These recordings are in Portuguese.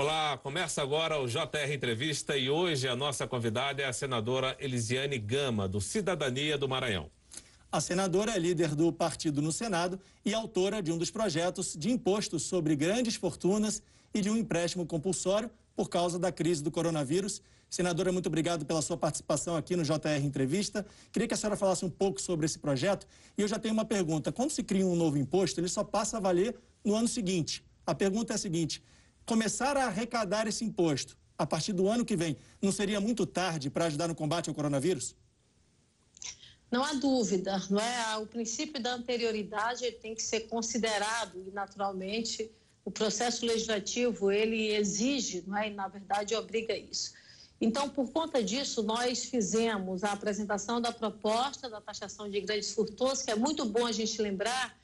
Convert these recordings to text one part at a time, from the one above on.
Olá, começa agora o JR Entrevista e hoje a nossa convidada é a senadora Elisiane Gama, do Cidadania do Maranhão. A senadora é líder do partido no Senado e autora de um dos projetos de imposto sobre grandes fortunas e de um empréstimo compulsório por causa da crise do coronavírus. Senadora, muito obrigado pela sua participação aqui no JR Entrevista. Queria que a senhora falasse um pouco sobre esse projeto. E eu já tenho uma pergunta. Quando se cria um novo imposto, ele só passa a valer no ano seguinte. A pergunta é a seguinte: começar a arrecadar esse imposto a partir do ano que vem, não seria muito tarde para ajudar no combate ao coronavírus? Não há dúvida, não é? O princípio da anterioridade tem que ser considerado e, naturalmente, o processo legislativo ele exige, não é? E, na verdade, obriga isso. Então, por conta disso, nós fizemos a apresentação da proposta da taxação de grandes fortunas, que é muito bom a gente lembrar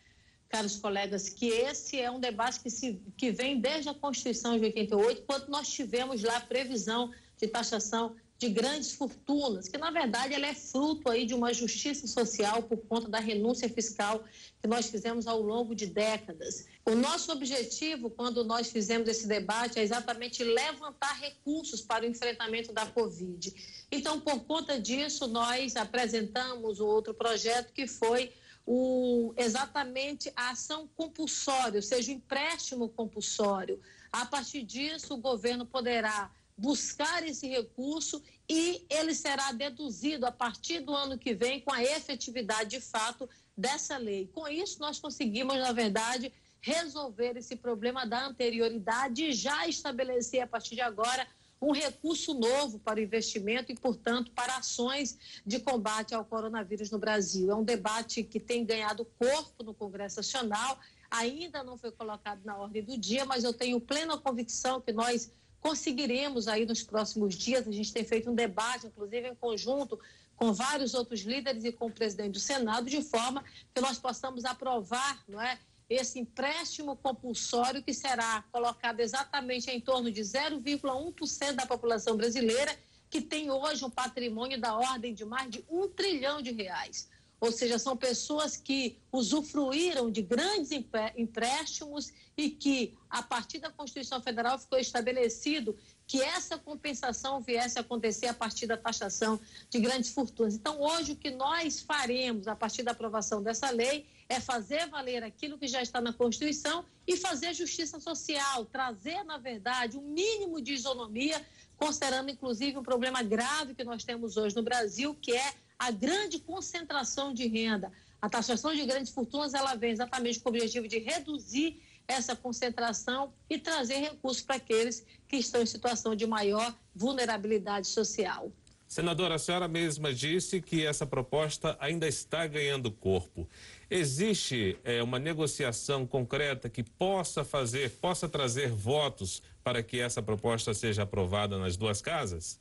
caros colegas, que esse é um debate que, se, que vem desde a Constituição de 88, quando nós tivemos lá a previsão de taxação de grandes fortunas, que na verdade ela é fruto aí de uma justiça social por conta da renúncia fiscal que nós fizemos ao longo de décadas. O nosso objetivo, quando nós fizemos esse debate, é exatamente levantar recursos para o enfrentamento da Covid. Então, por conta disso, nós apresentamos outro projeto que foi o, exatamente a ação compulsória, ou seja, o empréstimo compulsório. A partir disso, o governo poderá buscar esse recurso e ele será deduzido a partir do ano que vem com a efetividade de fato dessa lei. Com isso, nós conseguimos, na verdade, resolver esse problema da anterioridade e já estabelecer a partir de agora um recurso novo para o investimento e, portanto, para ações de combate ao coronavírus no Brasil. É um debate que tem ganhado corpo no Congresso Nacional, ainda não foi colocado na ordem do dia, mas eu tenho plena convicção que nós conseguiremos aí nos próximos dias. A gente tem feito um debate, inclusive em conjunto com vários outros líderes e com o presidente do Senado, de forma que nós possamos aprovar, não é? Esse empréstimo compulsório que será colocado exatamente em torno de 0,1% da população brasileira, que tem hoje um patrimônio da ordem de mais de um trilhão de reais. Ou seja, são pessoas que usufruíram de grandes empréstimos e que, a partir da Constituição Federal, ficou estabelecido que essa compensação viesse a acontecer a partir da taxação de grandes fortunas. Então, hoje, o que nós faremos a partir da aprovação dessa lei é fazer valer aquilo que já está na Constituição e fazer justiça social, trazer, na verdade, um mínimo de isonomia, considerando, inclusive, um problema grave que nós temos hoje no Brasil, que é a grande concentração de renda. A taxação de grandes fortunas, ela vem exatamente com o objetivo de reduzir essa concentração e trazer recursos para aqueles que estão em situação de maior vulnerabilidade social. Senadora, a senhora mesma disse que essa proposta ainda está ganhando corpo. Existe é, uma negociação concreta que possa fazer, possa trazer votos para que essa proposta seja aprovada nas duas casas?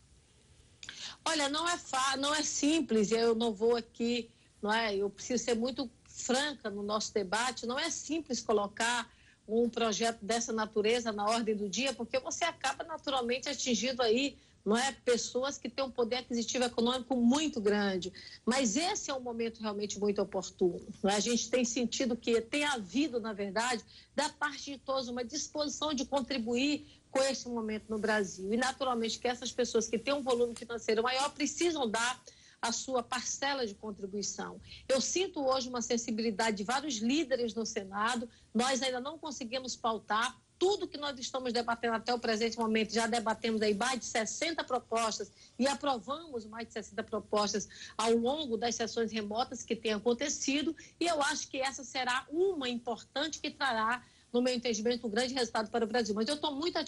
Olha, não é não é simples. Eu não vou aqui, não é? Eu preciso ser muito franca no nosso debate. Não é simples colocar um projeto dessa natureza na ordem do dia, porque você acaba naturalmente atingindo aí não é pessoas que têm um poder aquisitivo econômico muito grande. Mas esse é um momento realmente muito oportuno. É? A gente tem sentido que tem havido, na verdade, da parte de todos uma disposição de contribuir com esse momento no Brasil. E naturalmente que essas pessoas que têm um volume financeiro maior precisam dar a sua parcela de contribuição. Eu sinto hoje uma sensibilidade de vários líderes no Senado, nós ainda não conseguimos pautar tudo que nós estamos debatendo até o presente momento, já debatemos aí mais de 60 propostas e aprovamos mais de 60 propostas ao longo das sessões remotas que têm acontecido, e eu acho que essa será uma importante que trará, no meu entendimento, um grande resultado para o Brasil. Mas eu estou muito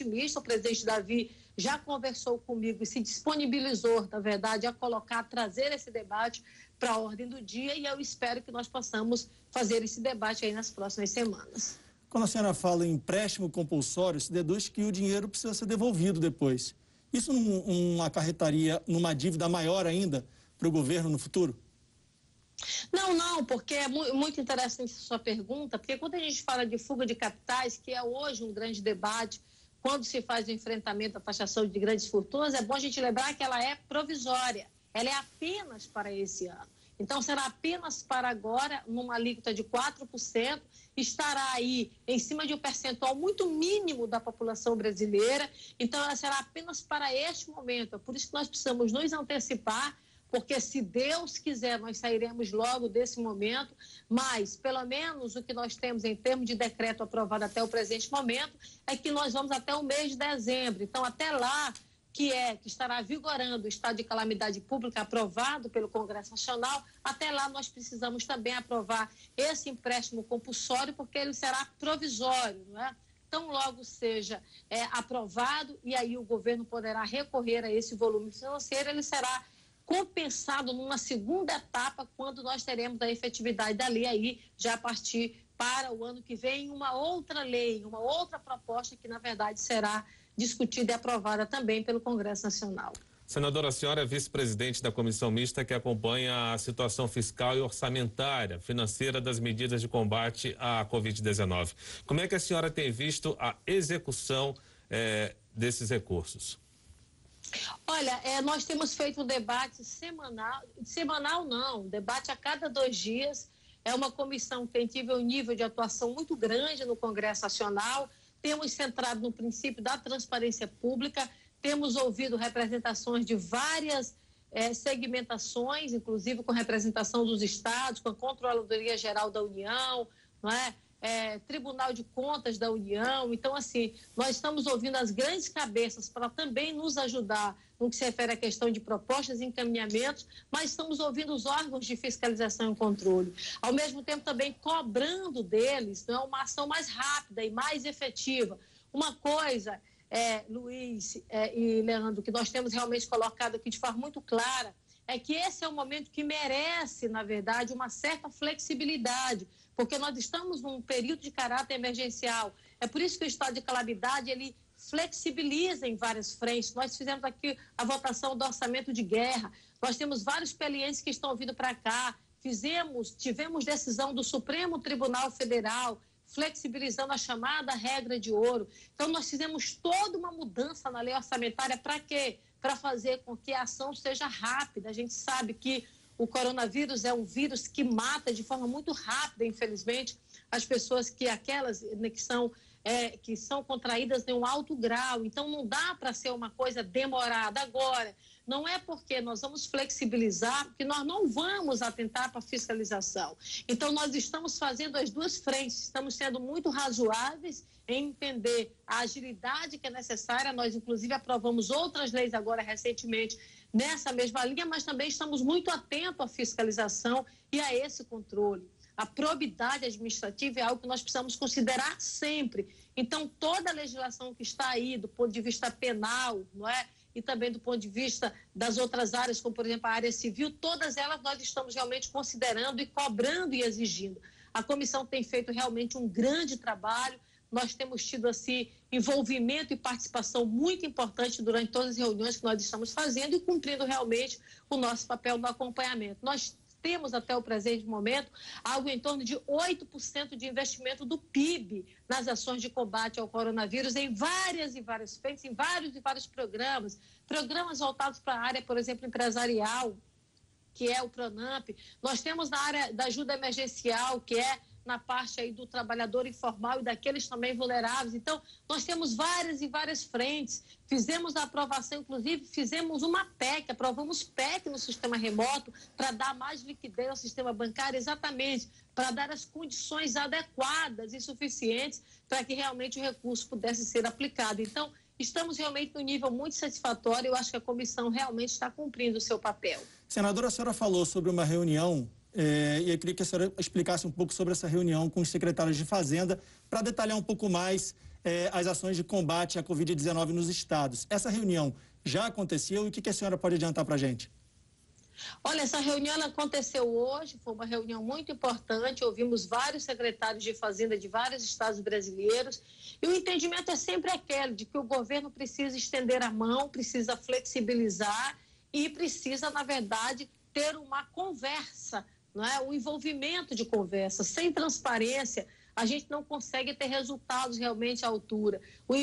otimista, o presidente Davi já conversou comigo e se disponibilizou, na verdade, a colocar, a trazer esse debate para a ordem do dia e eu espero que nós possamos fazer esse debate aí nas próximas semanas. Quando a senhora fala em empréstimo compulsório, se deduz que o dinheiro precisa ser devolvido depois. Isso não, não acarretaria numa dívida maior ainda para o governo no futuro? Não, não, porque é muito interessante a sua pergunta, porque quando a gente fala de fuga de capitais, que é hoje um grande debate quando se faz o enfrentamento da taxação de grandes fortunas, é bom a gente lembrar que ela é provisória, ela é apenas para esse ano. Então, será apenas para agora, numa alíquota de 4%, estará aí em cima de um percentual muito mínimo da população brasileira, então ela será apenas para este momento. É por isso que nós precisamos nos antecipar porque se Deus quiser, nós sairemos logo desse momento, mas pelo menos o que nós temos em termos de decreto aprovado até o presente momento é que nós vamos até o mês de dezembro. Então, até lá, que é que estará vigorando o estado de calamidade pública aprovado pelo Congresso Nacional, até lá nós precisamos também aprovar esse empréstimo compulsório, porque ele será provisório, não é? Tão logo seja é, aprovado e aí o governo poderá recorrer a esse volume financeiro, ele será compensado numa segunda etapa, quando nós teremos a efetividade da lei aí, já a partir para o ano que vem, uma outra lei, uma outra proposta que, na verdade, será discutida e aprovada também pelo Congresso Nacional. Senadora, a senhora é vice-presidente da comissão mista que acompanha a situação fiscal e orçamentária financeira das medidas de combate à Covid-19. Como é que a senhora tem visto a execução eh, desses recursos? Olha, é, nós temos feito um debate semanal, semanal não, debate a cada dois dias. É uma comissão que tem um nível de atuação muito grande no Congresso Nacional. Temos centrado no princípio da transparência pública, temos ouvido representações de várias é, segmentações, inclusive com representação dos estados, com a Controladoria Geral da União, não é? É, Tribunal de Contas da União. Então, assim, nós estamos ouvindo as grandes cabeças para também nos ajudar no que se refere à questão de propostas e encaminhamentos, mas estamos ouvindo os órgãos de fiscalização e controle. Ao mesmo tempo, também cobrando deles não é, uma ação mais rápida e mais efetiva. Uma coisa, é, Luiz é, e Leandro, que nós temos realmente colocado aqui de forma muito clara, é que esse é um momento que merece, na verdade, uma certa flexibilidade porque nós estamos num período de caráter emergencial. É por isso que o estado de calamidade ele flexibiliza em várias frentes. Nós fizemos aqui a votação do orçamento de guerra. Nós temos vários pelientes que estão vindo para cá. Fizemos, tivemos decisão do Supremo Tribunal Federal flexibilizando a chamada regra de ouro. Então nós fizemos toda uma mudança na lei orçamentária para quê? Para fazer com que a ação seja rápida. A gente sabe que o coronavírus é um vírus que mata de forma muito rápida, infelizmente, as pessoas que aquelas né, que são é, que são contraídas em um alto grau. Então, não dá para ser uma coisa demorada. Agora, não é porque nós vamos flexibilizar que nós não vamos atentar para fiscalização. Então, nós estamos fazendo as duas frentes, estamos sendo muito razoáveis em entender a agilidade que é necessária. Nós, inclusive, aprovamos outras leis agora recentemente nessa mesma linha, mas também estamos muito atentos à fiscalização e a esse controle. A probidade administrativa é algo que nós precisamos considerar sempre. Então, toda a legislação que está aí, do ponto de vista penal, não é? E também do ponto de vista das outras áreas, como por exemplo a área civil, todas elas nós estamos realmente considerando e cobrando e exigindo. A comissão tem feito realmente um grande trabalho nós temos tido assim envolvimento e participação muito importante durante todas as reuniões que nós estamos fazendo e cumprindo realmente o nosso papel no acompanhamento. Nós temos até o presente momento algo em torno de 8% de investimento do PIB nas ações de combate ao coronavírus em várias e várias frentes, em vários e vários programas, programas voltados para a área, por exemplo, empresarial, que é o Pronamp. Nós temos na área da ajuda emergencial, que é na parte aí do trabalhador informal e daqueles também vulneráveis. Então, nós temos várias e várias frentes. Fizemos a aprovação, inclusive, fizemos uma PEC, aprovamos PEC no sistema remoto para dar mais liquidez ao sistema bancário, exatamente para dar as condições adequadas e suficientes para que realmente o recurso pudesse ser aplicado. Então, estamos realmente no nível muito satisfatório. Eu acho que a comissão realmente está cumprindo o seu papel. Senadora, a senhora falou sobre uma reunião é, e eu queria que a senhora explicasse um pouco sobre essa reunião com os secretários de Fazenda para detalhar um pouco mais é, as ações de combate à Covid-19 nos estados. Essa reunião já aconteceu e o que, que a senhora pode adiantar para a gente? Olha, essa reunião aconteceu hoje, foi uma reunião muito importante. Ouvimos vários secretários de Fazenda de vários estados brasileiros. E o entendimento é sempre aquele de que o governo precisa estender a mão, precisa flexibilizar e precisa, na verdade, ter uma conversa não é? o envolvimento de conversa. Sem transparência, a gente não consegue ter resultados realmente à altura. O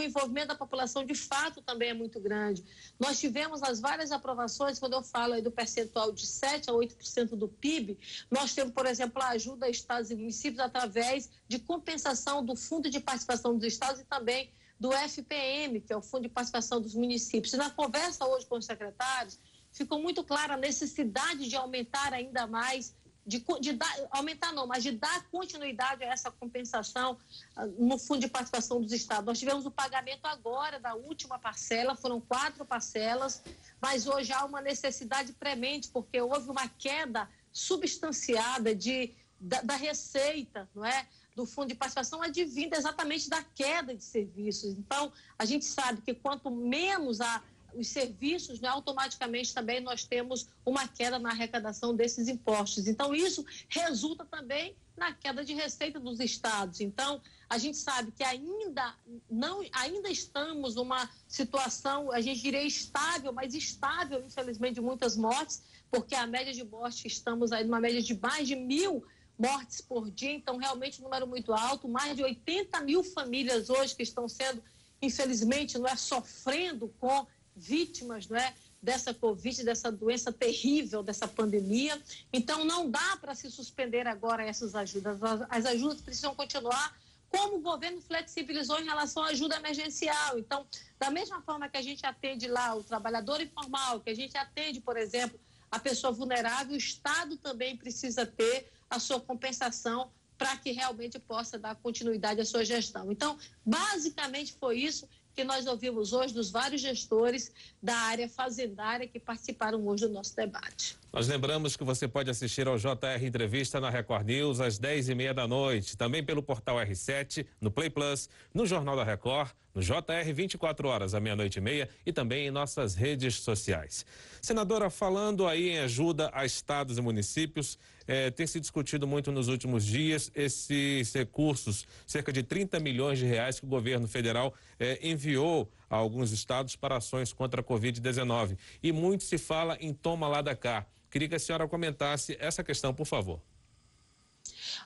envolvimento da população, de fato, também é muito grande. Nós tivemos as várias aprovações, quando eu falo aí do percentual de 7% a 8% do PIB, nós temos, por exemplo, a ajuda a estados e municípios através de compensação do Fundo de Participação dos Estados e também do FPM, que é o Fundo de Participação dos Municípios. E na conversa hoje com os secretários, ficou muito clara a necessidade de aumentar ainda mais de, de dar, aumentar não, mas de dar continuidade a essa compensação uh, no Fundo de Participação dos Estados. Nós tivemos o pagamento agora da última parcela, foram quatro parcelas, mas hoje há uma necessidade premente, porque houve uma queda substanciada de, da, da receita, não é? do Fundo de Participação advinda exatamente da queda de serviços. Então, a gente sabe que quanto menos a os serviços, né, automaticamente também nós temos uma queda na arrecadação desses impostos. Então, isso resulta também na queda de receita dos estados. Então, a gente sabe que ainda não ainda estamos numa situação, a gente diria estável, mas estável, infelizmente, de muitas mortes, porque a média de mortes, estamos aí numa média de mais de mil mortes por dia, então realmente um número muito alto, mais de 80 mil famílias hoje que estão sendo, infelizmente, não é sofrendo com vítimas não é, dessa Covid, dessa doença terrível, dessa pandemia. Então, não dá para se suspender agora essas ajudas. As, as ajudas precisam continuar como o governo flexibilizou em relação à ajuda emergencial. Então, da mesma forma que a gente atende lá o trabalhador informal, que a gente atende, por exemplo, a pessoa vulnerável, o Estado também precisa ter a sua compensação para que realmente possa dar continuidade à sua gestão. Então, basicamente foi isso que nós ouvimos hoje dos vários gestores da área fazendária que participaram hoje do nosso debate. Nós lembramos que você pode assistir ao JR Entrevista na Record News às 10 e meia da noite, também pelo portal R7, no Play Plus, no Jornal da Record, no JR 24 horas, à meia-noite e meia e também em nossas redes sociais. Senadora, falando aí em ajuda a estados e municípios, eh, tem se discutido muito nos últimos dias esses recursos, cerca de 30 milhões de reais que o governo federal eh, enviou a alguns estados para ações contra a Covid-19. E muito se fala em toma lá da cá. Queria que a senhora comentasse essa questão, por favor.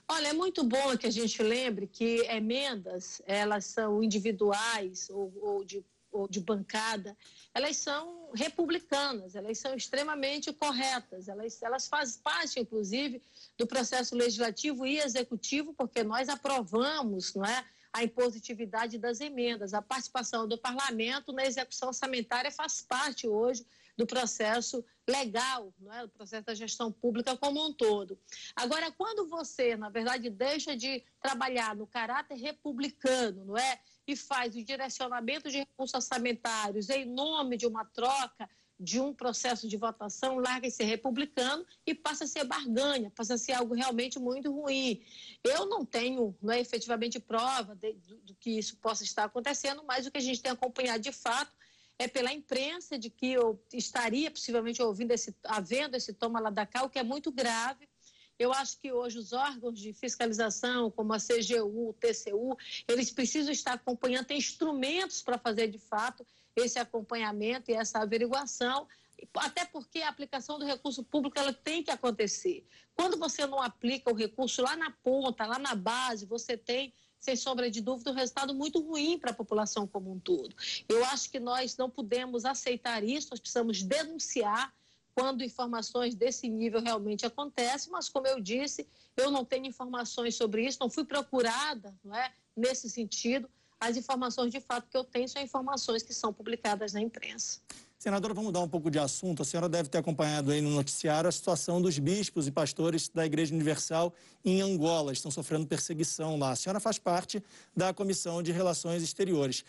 Olha, é muito bom que a gente lembre que emendas, elas são individuais ou, ou, de, ou de bancada, elas são republicanas, elas são extremamente corretas, elas, elas fazem parte, inclusive, do processo legislativo e executivo, porque nós aprovamos, não é? a impositividade das emendas. A participação do parlamento na execução orçamentária faz parte hoje do processo legal, não é? do processo da gestão pública como um todo. Agora, quando você, na verdade, deixa de trabalhar no caráter republicano, não é? E faz o direcionamento de recursos orçamentários em nome de uma troca de um processo de votação, larga esse republicano e passa a ser barganha, passa a ser algo realmente muito ruim. Eu não tenho não é, efetivamente prova de, do, do que isso possa estar acontecendo, mas o que a gente tem acompanhado de fato é pela imprensa de que eu estaria possivelmente ouvindo esse, havendo esse toma lá da cá, o que é muito grave. Eu acho que hoje os órgãos de fiscalização, como a CGU, o TCU, eles precisam estar acompanhando, tem instrumentos para fazer de fato esse acompanhamento e essa averiguação, até porque a aplicação do recurso público ela tem que acontecer. Quando você não aplica o recurso lá na ponta, lá na base, você tem sem sombra de dúvida, um resultado muito ruim para a população como um todo. Eu acho que nós não podemos aceitar isso, nós precisamos denunciar quando informações desse nível realmente acontecem, mas como eu disse, eu não tenho informações sobre isso, não fui procurada não é, nesse sentido. As informações de fato que eu tenho são informações que são publicadas na imprensa. Senadora, vamos mudar um pouco de assunto. A senhora deve ter acompanhado aí no noticiário a situação dos bispos e pastores da Igreja Universal em Angola. Estão sofrendo perseguição lá. A senhora faz parte da Comissão de Relações Exteriores.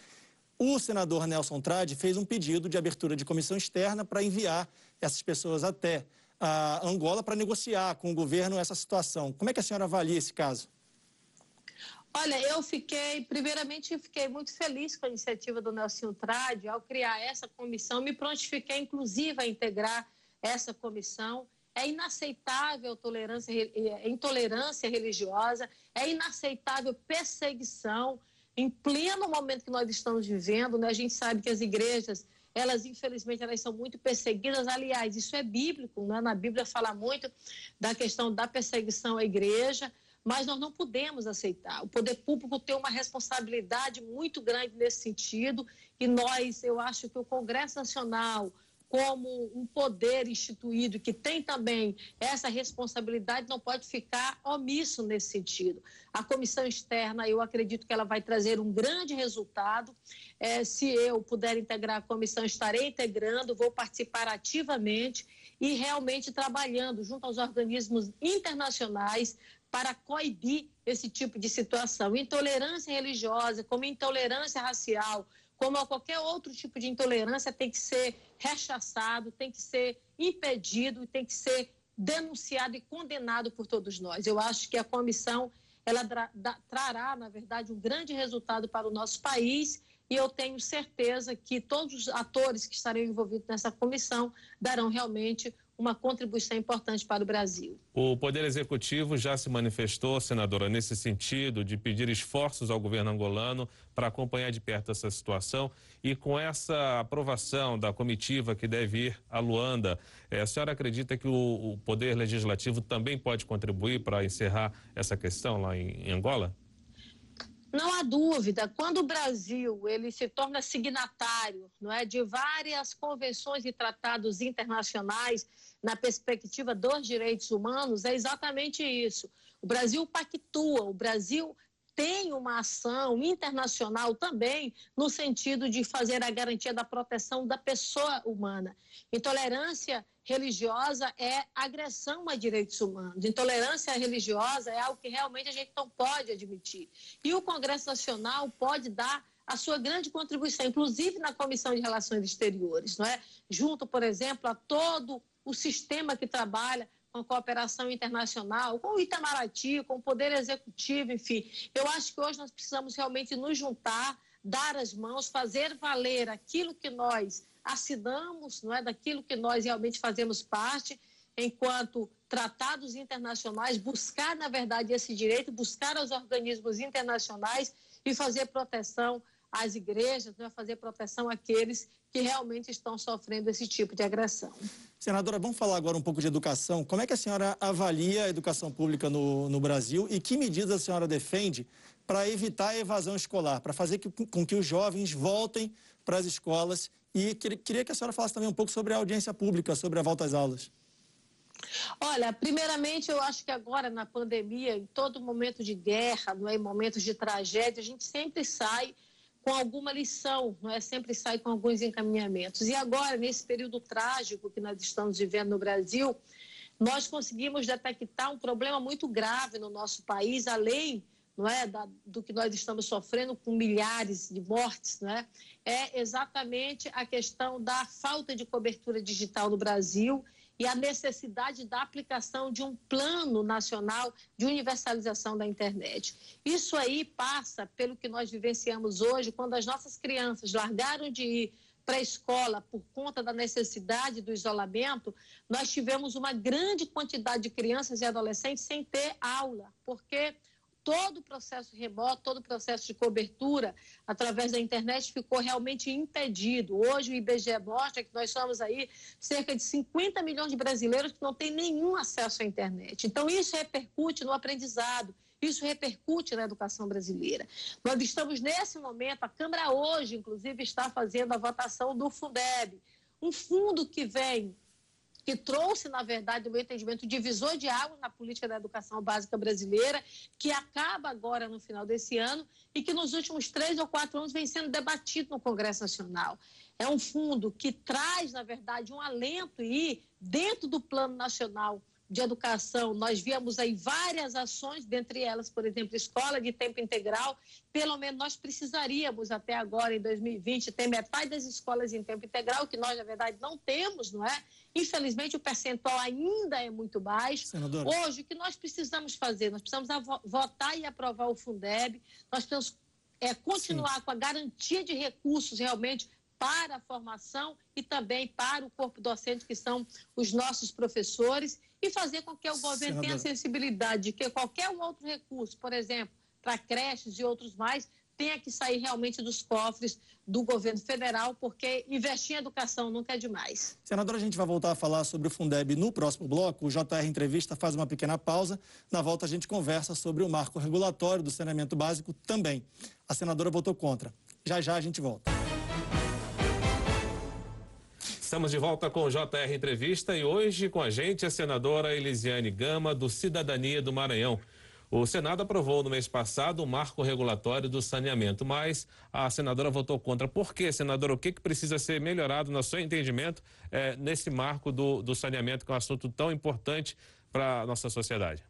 O senador Nelson Trade fez um pedido de abertura de comissão externa para enviar essas pessoas até a Angola para negociar com o governo essa situação. Como é que a senhora avalia esse caso? Olha, eu fiquei, primeiramente, fiquei muito feliz com a iniciativa do Nelson Trade ao criar essa comissão, me prontifiquei, inclusive, a integrar essa comissão. É inaceitável tolerância, é, intolerância religiosa, é inaceitável perseguição. Em pleno momento que nós estamos vivendo, né, a gente sabe que as igrejas, elas, infelizmente, elas são muito perseguidas. Aliás, isso é bíblico, né? na Bíblia fala muito da questão da perseguição à igreja mas nós não podemos aceitar. O poder público tem uma responsabilidade muito grande nesse sentido e nós, eu acho que o Congresso Nacional, como um poder instituído que tem também essa responsabilidade, não pode ficar omisso nesse sentido. A comissão externa, eu acredito que ela vai trazer um grande resultado. É, se eu puder integrar a comissão, estarei integrando, vou participar ativamente e realmente trabalhando junto aos organismos internacionais para coibir esse tipo de situação. Intolerância religiosa, como intolerância racial, como qualquer outro tipo de intolerância, tem que ser rechaçado, tem que ser impedido, tem que ser denunciado e condenado por todos nós. Eu acho que a comissão ela trará, na verdade, um grande resultado para o nosso país e eu tenho certeza que todos os atores que estarão envolvidos nessa comissão darão realmente uma contribuição importante para o Brasil. O Poder Executivo já se manifestou, senadora, nesse sentido de pedir esforços ao governo angolano para acompanhar de perto essa situação e com essa aprovação da comitiva que deve ir a Luanda, eh, a senhora acredita que o, Poder Legislativo também pode contribuir para encerrar essa questão lá em Angola? Não há dúvida, quando o Brasil ele se torna signatário não é, de várias convenções e tratados internacionais na perspectiva dos direitos humanos, é exatamente isso. O Brasil pactua, o Brasil tem uma ação internacional também no sentido de fazer a garantia da proteção da pessoa humana. Intolerância religiosa é agressão a direitos humanos. Intolerância religiosa é algo que realmente a gente não pode admitir. E o Congresso Nacional pode dar a sua grande contribuição, inclusive na Comissão de Relações Exteriores, não é? Junto, por exemplo, a todo o sistema que trabalha com cooperação internacional, com o Itamaraty, com o Poder Executivo, enfim. Eu acho que hoje nós precisamos realmente nos juntar, dar as mãos, fazer valer aquilo que nós assinamos, não é, daquilo que nós realmente fazemos parte, enquanto tratados internacionais, buscar, na verdade, esse direito, buscar os organismos internacionais e fazer proteção às igrejas, é fazer proteção àqueles que realmente estão sofrendo esse tipo de agressão. Senadora, vamos falar agora um pouco de educação. Como é que a senhora avalia a educação pública no, no Brasil e que medidas a senhora defende para evitar a evasão escolar, para fazer que, com que os jovens voltem para as escolas e queria que a senhora falasse também um pouco sobre a audiência pública, sobre a volta às aulas. Olha, primeiramente eu acho que agora na pandemia, em todo momento de guerra, não é, em momentos de tragédia, a gente sempre sai com alguma lição, não é? Sempre sai com alguns encaminhamentos. E agora, nesse período trágico que nós estamos vivendo no Brasil, nós conseguimos detectar um problema muito grave no nosso país, além não é, da, do que nós estamos sofrendo com milhares de mortes, não é? é exatamente a questão da falta de cobertura digital no Brasil e a necessidade da aplicação de um plano nacional de universalização da internet. Isso aí passa pelo que nós vivenciamos hoje, quando as nossas crianças largaram de ir para a escola por conta da necessidade do isolamento, nós tivemos uma grande quantidade de crianças e adolescentes sem ter aula, porque todo o processo remoto, todo o processo de cobertura através da internet ficou realmente impedido. Hoje o IBGE mostra que nós somos aí cerca de 50 milhões de brasileiros que não têm nenhum acesso à internet. Então isso repercute no aprendizado. Isso repercute na educação brasileira. Nós estamos nesse momento, a Câmara hoje, inclusive, está fazendo a votação do Fundeb, um fundo que vem que trouxe, na verdade, no meu entendimento, divisor de águas na política da educação básica brasileira, que acaba agora no final desse ano e que nos últimos três ou quatro anos vem sendo debatido no Congresso Nacional. É um fundo que traz, na verdade, um alento e, dentro do Plano Nacional de educação, nós víamos aí várias ações, dentre elas, por exemplo, escola de tempo integral. Pelo menos nós precisaríamos até agora, em 2020, ter metade das escolas em tempo integral, que nós, na verdade, não temos, não é? Infelizmente, o percentual ainda é muito baixo. Senadora. Hoje, o que nós precisamos fazer? Nós precisamos votar e aprovar o Fundeb, nós precisamos é, continuar Sim. com a garantia de recursos realmente para a formação e também para o corpo docente, que são os nossos professores, e fazer com que o governo tenha sensibilidade de que qualquer outro recurso, por exemplo, para creches e outros mais, tenha que sair realmente dos cofres do governo federal, porque investir em educação nunca é demais. Senadora, a gente vai voltar a falar sobre o Fundeb no próximo bloco. O JR Entrevista faz uma pequena pausa. Na volta, a gente conversa sobre o marco regulatório do saneamento básico também. A senadora votou contra. Já já a gente volta. Estamos de volta com o JR Entrevista e hoje com a gente a senadora Elisiane Gama, do Cidadania do Maranhão. O Senado aprovou no mês passado o marco regulatório do saneamento, mas a senadora votou contra. Por quê, senadora? O que, que precisa ser melhorado, no seu entendimento, é, nesse marco do, do saneamento, que é um assunto tão importante para a nossa sociedade?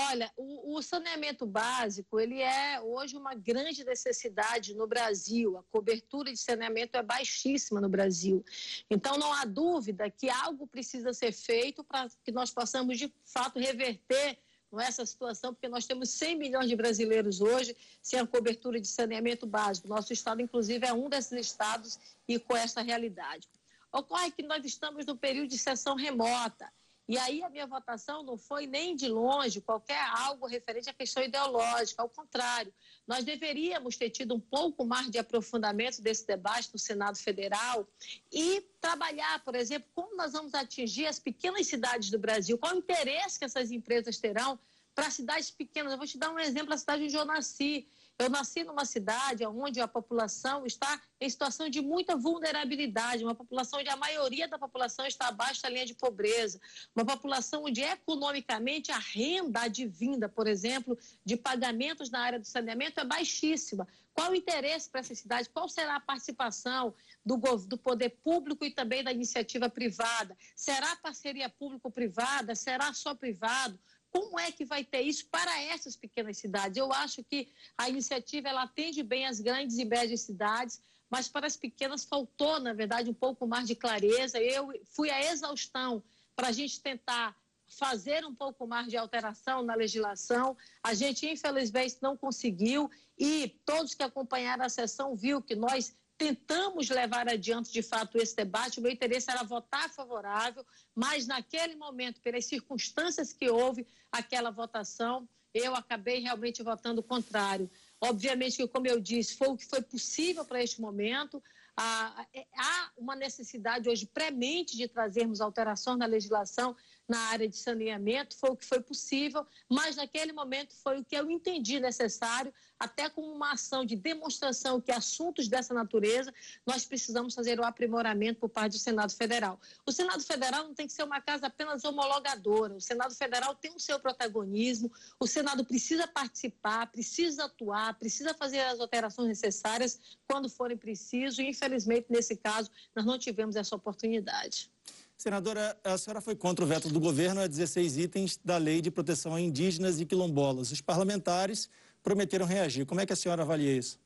Olha, o, o, saneamento básico, ele é hoje uma grande necessidade no Brasil. A cobertura de saneamento é baixíssima no Brasil. Então, não há dúvida que algo precisa ser feito para que nós possamos, de fato, reverter é essa situação, porque nós temos 100 milhões de brasileiros hoje sem a cobertura de saneamento básico. Nosso estado, inclusive, é um desses estados e com essa realidade. Ocorre que nós estamos no período de sessão remota. E aí a minha votação não foi nem de longe qualquer algo referente à questão ideológica, ao contrário, nós deveríamos ter tido um pouco mais de aprofundamento desse debate no Senado Federal e trabalhar, por exemplo, como nós vamos atingir as pequenas cidades do Brasil, qual o interesse que essas empresas terão para cidades pequenas. Eu vou te dar um exemplo, a cidade onde eu nasci. Eu nasci numa cidade onde a população está em situação de muita vulnerabilidade, uma população onde a maioria da população está abaixo da linha de pobreza, uma população onde economicamente a renda advinda, por exemplo, de pagamentos na área do saneamento é baixíssima. Qual o interesse para essa cidade? Qual será a participação do, do poder público e também da iniciativa privada? Será parceria público-privada? Será só privado? Como é que vai ter isso para essas pequenas cidades? Eu acho que a iniciativa ela atende bem as grandes e médias cidades, mas para as pequenas faltou, na verdade, um pouco mais de clareza. Eu fui à exaustão para a gente tentar fazer um pouco mais de alteração na legislação. A gente, infelizmente, não conseguiu e todos que acompanharam a sessão viu que nós tentamos levar adiante de fato esse debate. O meu interesse era votar favorável, mas naquele momento, pelas circunstâncias que houve aquela votação, eu acabei realmente votando contrário. Obviamente que, como eu disse, foi o que foi possível para este momento. Há uma necessidade hoje premente de trazermos alterações na legislação na área de saneamento, foi o que foi possível, mas naquele momento foi o que eu entendi necessário, até como uma ação de demonstração que assuntos dessa natureza nós precisamos fazer o aprimoramento por parte do Senado Federal. O Senado Federal não tem que ser uma casa apenas homologadora, o Senado Federal tem o seu protagonismo, o Senado precisa participar, precisa atuar, precisa fazer as alterações necessárias quando forem preciso, e infelizmente nesse caso nós não tivemos essa oportunidade. Senadora, a senhora foi contra o veto do governo a 16 itens da Lei de Proteção a Indígenas e Quilombolas. Os parlamentares prometeram reagir. Como é que a senhora avalia isso?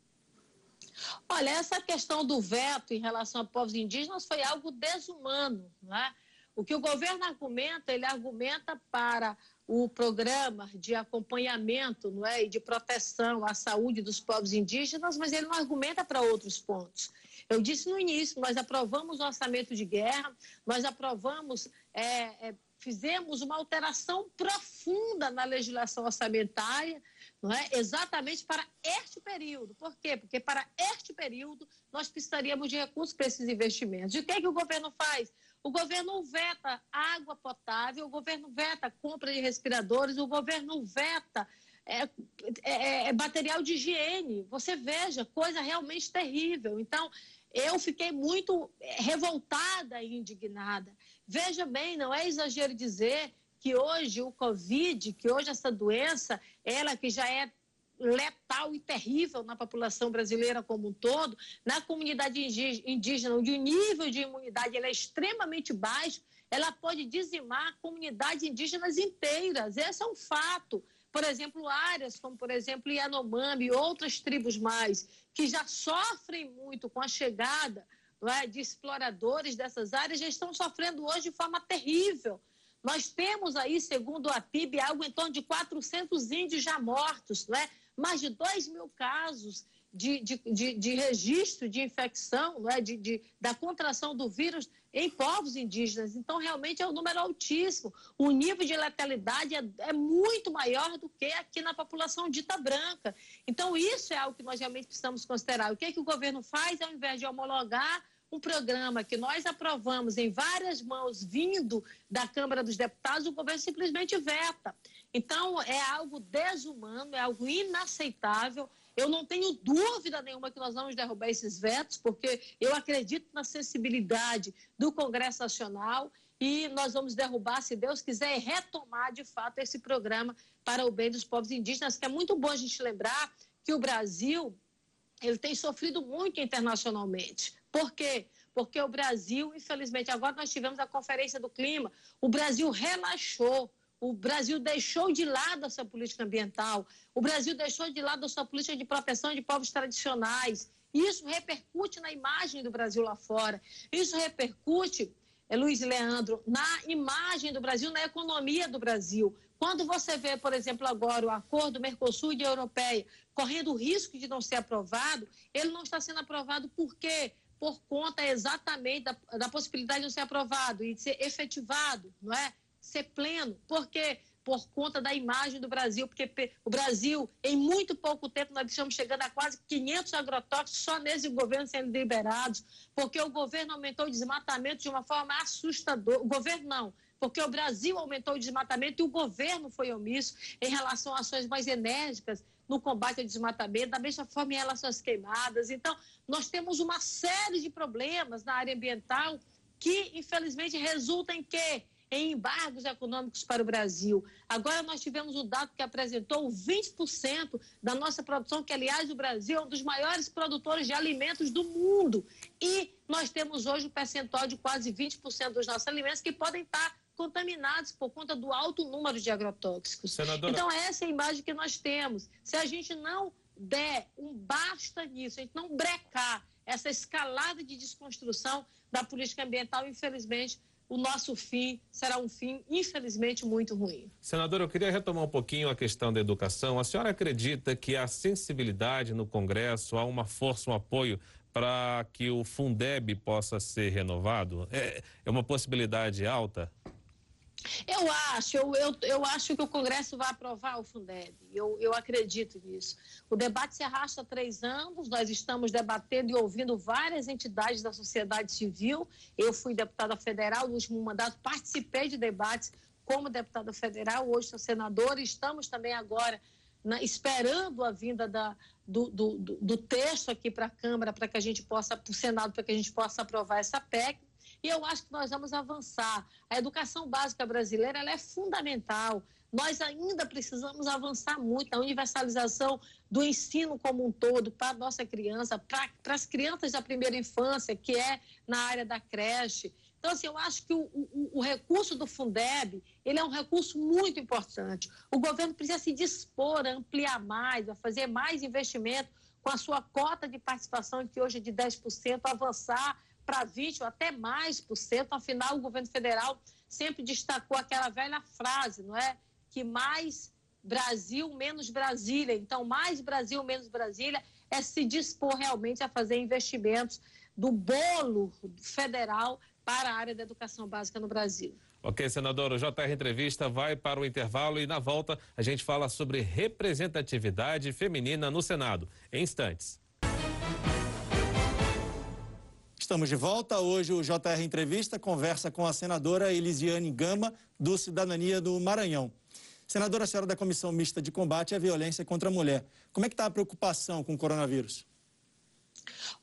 Olha, essa questão do veto em relação a povos indígenas foi algo desumano. Né? O que o governo argumenta, ele argumenta para o programa de acompanhamento não é, e de proteção à saúde dos povos indígenas, mas ele não argumenta para outros pontos. Eu disse no início, nós aprovamos o orçamento de guerra, nós aprovamos, é, é, fizemos uma alteração profunda na legislação orçamentária, não é? exatamente para este período. Por quê? Porque para este período nós precisaríamos de recursos para esses investimentos. E o que, é que o governo faz? O governo veta água potável, o governo veta compra de respiradores, o governo veta é, é, é, material de higiene. Você veja, coisa realmente terrível. Então, eu fiquei muito eh, revoltada e indignada. Veja bem, não é exagero dizer que hoje o Covid, que hoje essa doença, ela que já é letal e terrível na população brasileira como um todo, na comunidade indígena, onde o nível de imunidade é extremamente baixo, ela pode dizimar comunidades indígenas inteiras. Esse é um fato por exemplo, áreas como, por exemplo, Yanomami e outras tribos mais, que já sofrem muito com a chegada é, de exploradores dessas áreas, já estão sofrendo hoje de forma terrível. Nós temos aí, segundo a PIB, algo em torno de 400 índios já mortos, né? mais de 2 mil casos de, de, de, de registro de infecção, não é? de, de, da contração do vírus em povos indígenas. Então, realmente é um número altíssimo. O nível de letalidade é, é, muito maior do que aqui na população dita branca. Então, isso é algo que nós realmente precisamos considerar. O que, é que o governo faz ao invés de homologar um programa que nós aprovamos em várias mãos vindo da Câmara dos Deputados, o governo simplesmente veta. Então, é algo desumano, é algo inaceitável. Eu não tenho dúvida nenhuma que nós vamos derrubar esses vetos, porque eu acredito na sensibilidade do Congresso Nacional e nós vamos derrubar, se Deus quiser, e retomar de fato esse programa para o bem dos povos indígenas, que é muito bom a gente lembrar que o Brasil ele tem sofrido muito internacionalmente. Por quê? Porque o Brasil, infelizmente, agora nós tivemos a Conferência do Clima, o Brasil relaxou o Brasil deixou de lado a sua política ambiental, o Brasil deixou de lado a sua política de proteção de povos tradicionais. Isso repercute na imagem do Brasil lá fora. Isso repercute, é, Luiz Leandro, na imagem do Brasil, na economia do Brasil. Quando você vê, por exemplo, agora o acordo Mercosul e Europeia correndo o risco de não ser aprovado, ele não está sendo aprovado por quê? Por conta exatamente da, da possibilidade de não ser aprovado e de ser efetivado, não é? Ser pleno, porque por conta da imagem do Brasil, porque o Brasil, em muito pouco tempo, nós estamos chegando a quase 500 agrotóxicos só nesse governo sendo liberados, porque o governo aumentou o desmatamento de uma forma assustadora. O governo não, porque o Brasil aumentou o desmatamento e o governo foi omisso em relação a ações mais enérgicas no combate ao desmatamento, da mesma forma em relação às queimadas. Então, nós temos uma série de problemas na área ambiental que, infelizmente, resultam em quê? Em embargos econômicos para o Brasil. Agora nós tivemos o dado que apresentou 20% da nossa produção, que aliás o Brasil é um dos maiores produtores de alimentos do mundo. E nós temos hoje um percentual de quase 20% dos nossos alimentos que podem estar contaminados por conta do alto número de agrotóxicos. Senadora... Então essa é a imagem que nós temos. Se a gente não der um basta nisso, a gente não brecar essa escalada de desconstrução da política ambiental, infelizmente, o nosso fim será um fim, infelizmente, muito ruim. Senadora, eu queria retomar um pouquinho a questão da educação. A senhora acredita que há sensibilidade no Congresso, há uma força, um apoio para que o Fundeb possa ser renovado? É, é uma possibilidade alta? Eu acho, eu, eu, eu acho que o Congresso vai aprovar o Fundeb. Eu, eu acredito nisso. O debate se arrasta há três anos, nós estamos debatendo e ouvindo várias entidades da sociedade civil. Eu fui deputada federal no último mandato, participei de debates como deputada federal, hoje sou senadora, e estamos também agora na, esperando a vinda da, do, do, do texto aqui para a Câmara, para que a gente possa, para o Senado, para que a gente possa aprovar essa PEC. E eu acho que nós vamos avançar. A educação básica brasileira é fundamental. Nós ainda precisamos avançar muito na universalização do ensino como um todo para a nossa criança, para, para as crianças da primeira infância, que é na área da creche. Então, assim, eu acho que o, o, o, recurso do Fundeb, ele é um recurso muito importante. O governo precisa se dispor a ampliar mais, a fazer mais investimento com a sua cota de participação, que hoje é de 10%, avançar para 20% ou até mais por cento. Afinal, o governo federal sempre destacou aquela velha frase, não é? Que mais Brasil, menos Brasília. Então, mais Brasil, menos Brasília é se dispor realmente a fazer investimentos do bolo federal para a área da educação básica no Brasil. Ok, senador, o JR Entrevista vai para o intervalo e na volta a gente fala sobre representatividade feminina no Senado. Em instantes. Estamos de volta. Hoje o JR Entrevista conversa com a senadora Elisiane Gama, do Cidadania do Maranhão. Senadora, a senhora da Comissão Mista de Combate à Violência contra a Mulher. Como é que está a preocupação com o coronavírus?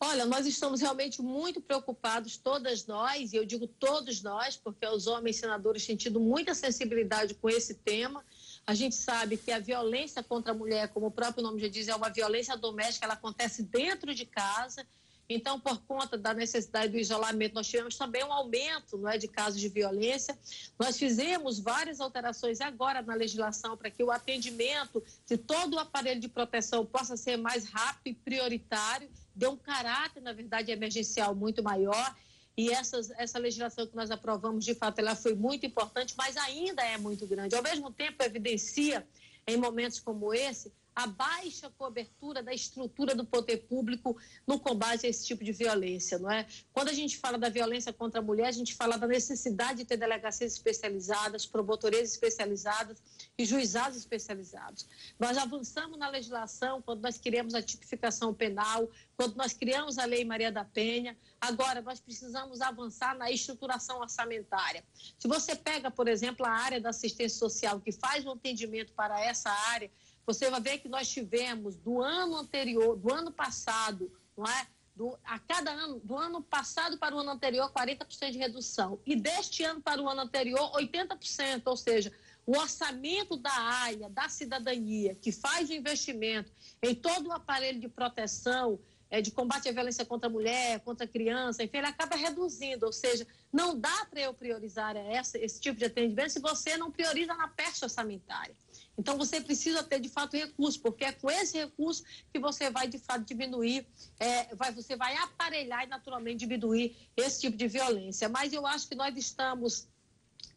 Olha, nós estamos realmente muito preocupados, todas nós, e eu digo todos nós, porque os homens senadores têm tido muita sensibilidade com esse tema. A gente sabe que a violência contra a mulher, como o próprio nome já diz, é uma violência doméstica, ela acontece dentro de casa então, por conta da necessidade do isolamento, nós tivemos também um aumento não é, de casos de violência. Nós fizemos várias alterações agora na legislação para que o atendimento de todo o aparelho de proteção possa ser mais rápido e prioritário, deu um caráter, na verdade, emergencial muito maior. E essas, essa legislação que nós aprovamos, de fato, ela foi muito importante, mas ainda é muito grande. Ao mesmo tempo, evidencia, em momentos como esse, a baixa cobertura da estrutura do poder público no combate a esse tipo de violência, não é? Quando a gente fala da violência contra a mulher, a gente fala da necessidade de ter delegacias especializadas, promotorias especializadas e juizados especializados. Nós avançamos na legislação quando nós criamos a tipificação penal, quando nós criamos a Lei Maria da Penha. Agora, nós precisamos avançar na estruturação orçamentária. Se você pega, por exemplo, a área da assistência social, que faz o um atendimento para essa área, você vai ver que nós tivemos do ano anterior, do ano passado, não é? Do, a cada ano, do ano passado para o ano anterior, 40% de redução. E deste ano para o ano anterior, 80%. Ou seja, o orçamento da área, da cidadania, que faz o investimento em todo o aparelho de proteção, é, de combate à violência contra a mulher, contra a criança, enfim, ele acaba reduzindo. Ou seja, não dá para eu priorizar essa, esse tipo de atendimento se você não prioriza na peça orçamentária. Então, você precisa ter, de fato, recurso, porque é com esse recurso que você vai, de fato, diminuir, é, vai, você vai aparelhar e, naturalmente, diminuir esse tipo de violência. Mas eu acho que nós estamos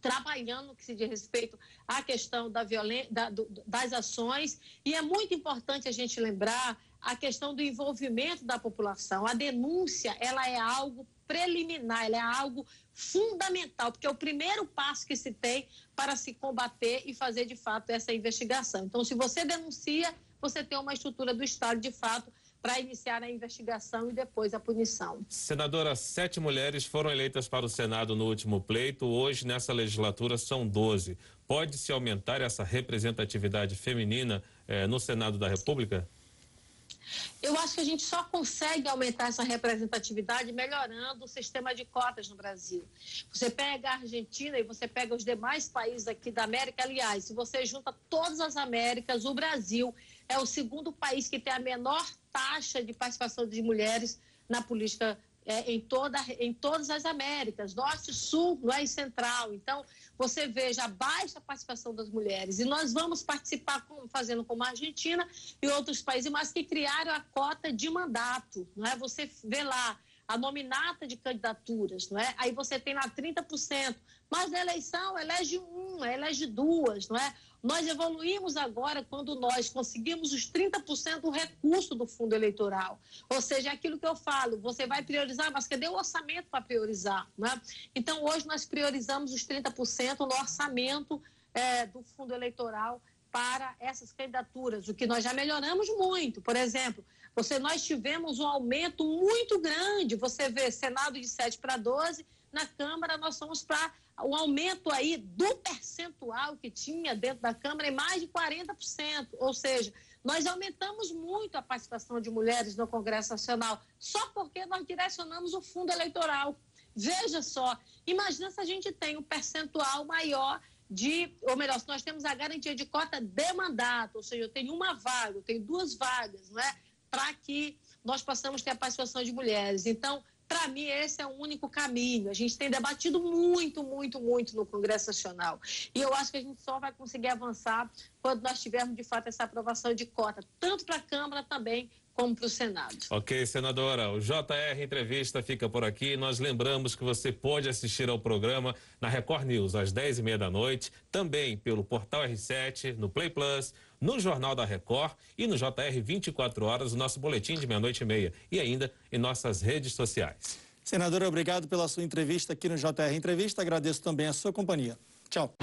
trabalhando no que se diz respeito à questão da da, do, das ações, e é muito importante a gente lembrar a questão do envolvimento da população. A denúncia, ela é algo preliminar, ela é algo fundamental, porque é o primeiro passo que se tem para se combater e fazer de fato essa investigação. Então, se você denuncia, você tem uma estrutura do Estado de fato para iniciar a investigação e depois a punição. Senadora, sete mulheres foram eleitas para o Senado no último pleito. Hoje, nessa legislatura, são 12. Pode-se aumentar essa representatividade feminina eh, no Senado da República? Eu acho que a gente só consegue aumentar essa representatividade melhorando o sistema de cotas no Brasil. Você pega a Argentina e você pega os demais países aqui da América, aliás, se você junta todas as Américas, o Brasil é o segundo país que tem a menor taxa de participação de mulheres na política é, em, toda, em todas as Américas, Norte, Sul, não é? e Central. Então, você veja a baixa participação das mulheres. E nós vamos participar com, fazendo como a Argentina e outros países, mas que criaram a cota de mandato. Não é? Você vê lá a nominata de candidaturas, não é? Aí você tem lá 30%, mas na eleição elege um, elege duas, não é? Nós evoluímos agora quando nós conseguimos os 30% do recurso do fundo eleitoral. Ou seja, é aquilo que eu falo, você vai priorizar, mas cadê o orçamento para priorizar? Né? Então, hoje nós priorizamos os 30% no orçamento é, do fundo eleitoral para essas candidaturas, o que nós já melhoramos muito. Por exemplo, você, nós tivemos um aumento muito grande. Você vê Senado de 7 para 12, na Câmara nós somos para o aumento aí do percentual que tinha dentro da Câmara em mais de 40%. Ou seja, nós aumentamos muito a participação de mulheres no Congresso Nacional, só porque nós direcionamos o fundo eleitoral. Veja só, imagina se a gente tem um percentual maior de, ou melhor, se nós temos a garantia de cota de mandato, ou seja, eu tenho uma vaga, eu tenho duas vagas, não é? Para que nós possamos ter a participação de mulheres. Então, para mim, esse é o único caminho. A gente tem debatido muito, muito, muito no Congresso Nacional. E eu acho que a gente só vai conseguir avançar quando nós tivermos, de fato, essa aprovação de cota, tanto para a Câmara também como para o Senado. Ok, senadora. O JR Entrevista fica por aqui. Nós lembramos que você pode assistir ao programa na Record News às 10h30 da noite, também pelo Portal R7, no Play Plus, no Jornal da Record e no JR 24 Horas, o nosso boletim de meia-noite e meia. E ainda em nossas redes sociais. Senadora, obrigado pela sua entrevista aqui no JR Entrevista. Agradeço também a sua companhia. Tchau.